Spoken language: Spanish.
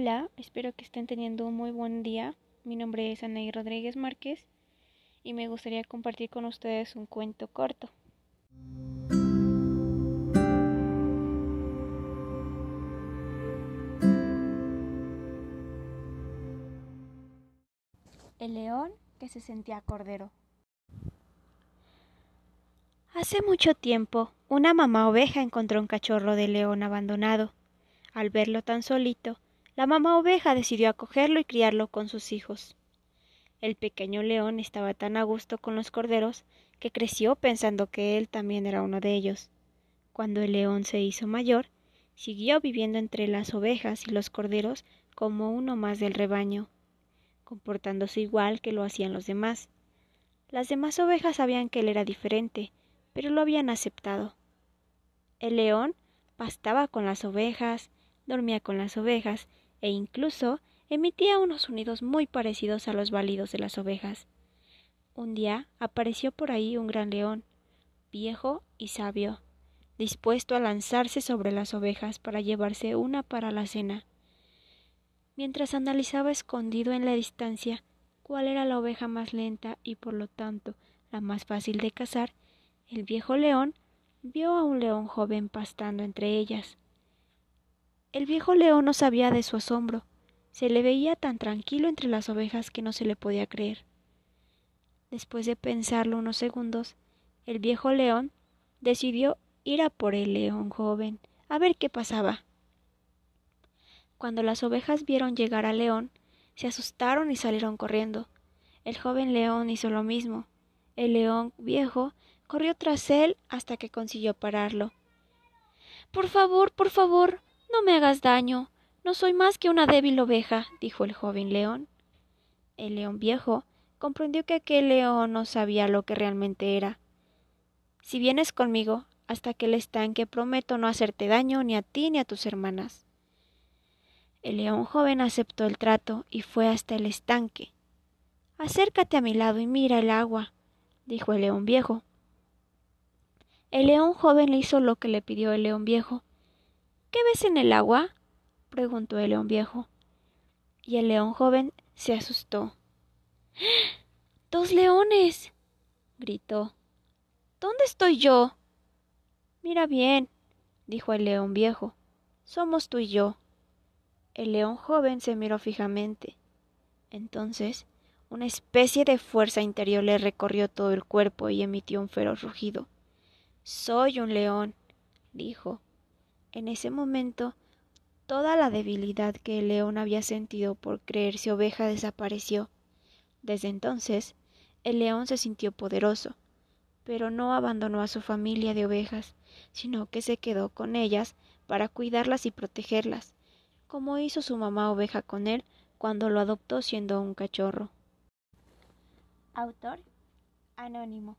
Hola, espero que estén teniendo un muy buen día. Mi nombre es Anaí Rodríguez Márquez y me gustaría compartir con ustedes un cuento corto. El león que se sentía cordero. Hace mucho tiempo, una mamá oveja encontró un cachorro de león abandonado. Al verlo tan solito, la mamá oveja decidió acogerlo y criarlo con sus hijos. El pequeño león estaba tan a gusto con los corderos que creció pensando que él también era uno de ellos. Cuando el león se hizo mayor, siguió viviendo entre las ovejas y los corderos como uno más del rebaño, comportándose igual que lo hacían los demás. Las demás ovejas sabían que él era diferente, pero lo habían aceptado. El león pastaba con las ovejas, dormía con las ovejas e incluso emitía unos sonidos muy parecidos a los balidos de las ovejas. Un día apareció por ahí un gran león, viejo y sabio, dispuesto a lanzarse sobre las ovejas para llevarse una para la cena. Mientras analizaba escondido en la distancia cuál era la oveja más lenta y por lo tanto la más fácil de cazar, el viejo león vio a un león joven pastando entre ellas. El viejo león no sabía de su asombro. Se le veía tan tranquilo entre las ovejas que no se le podía creer. Después de pensarlo unos segundos, el viejo león decidió ir a por el león joven, a ver qué pasaba. Cuando las ovejas vieron llegar al león, se asustaron y salieron corriendo. El joven león hizo lo mismo. El león viejo corrió tras él hasta que consiguió pararlo. Por favor, por favor, no me hagas daño. No soy más que una débil oveja, dijo el joven león. El león viejo comprendió que aquel león no sabía lo que realmente era. Si vienes conmigo hasta aquel estanque, prometo no hacerte daño ni a ti ni a tus hermanas. El león joven aceptó el trato y fue hasta el estanque. Acércate a mi lado y mira el agua, dijo el león viejo. El león joven le hizo lo que le pidió el león viejo. ¿Qué ves en el agua? preguntó el león viejo. Y el león joven se asustó. ¡Dos leones! gritó. ¿Dónde estoy yo? Mira bien, dijo el león viejo. Somos tú y yo. El león joven se miró fijamente. Entonces, una especie de fuerza interior le recorrió todo el cuerpo y emitió un feroz rugido. Soy un león, dijo. En ese momento, toda la debilidad que el león había sentido por creerse oveja desapareció. Desde entonces, el león se sintió poderoso, pero no abandonó a su familia de ovejas, sino que se quedó con ellas para cuidarlas y protegerlas, como hizo su mamá oveja con él cuando lo adoptó siendo un cachorro. Autor Anónimo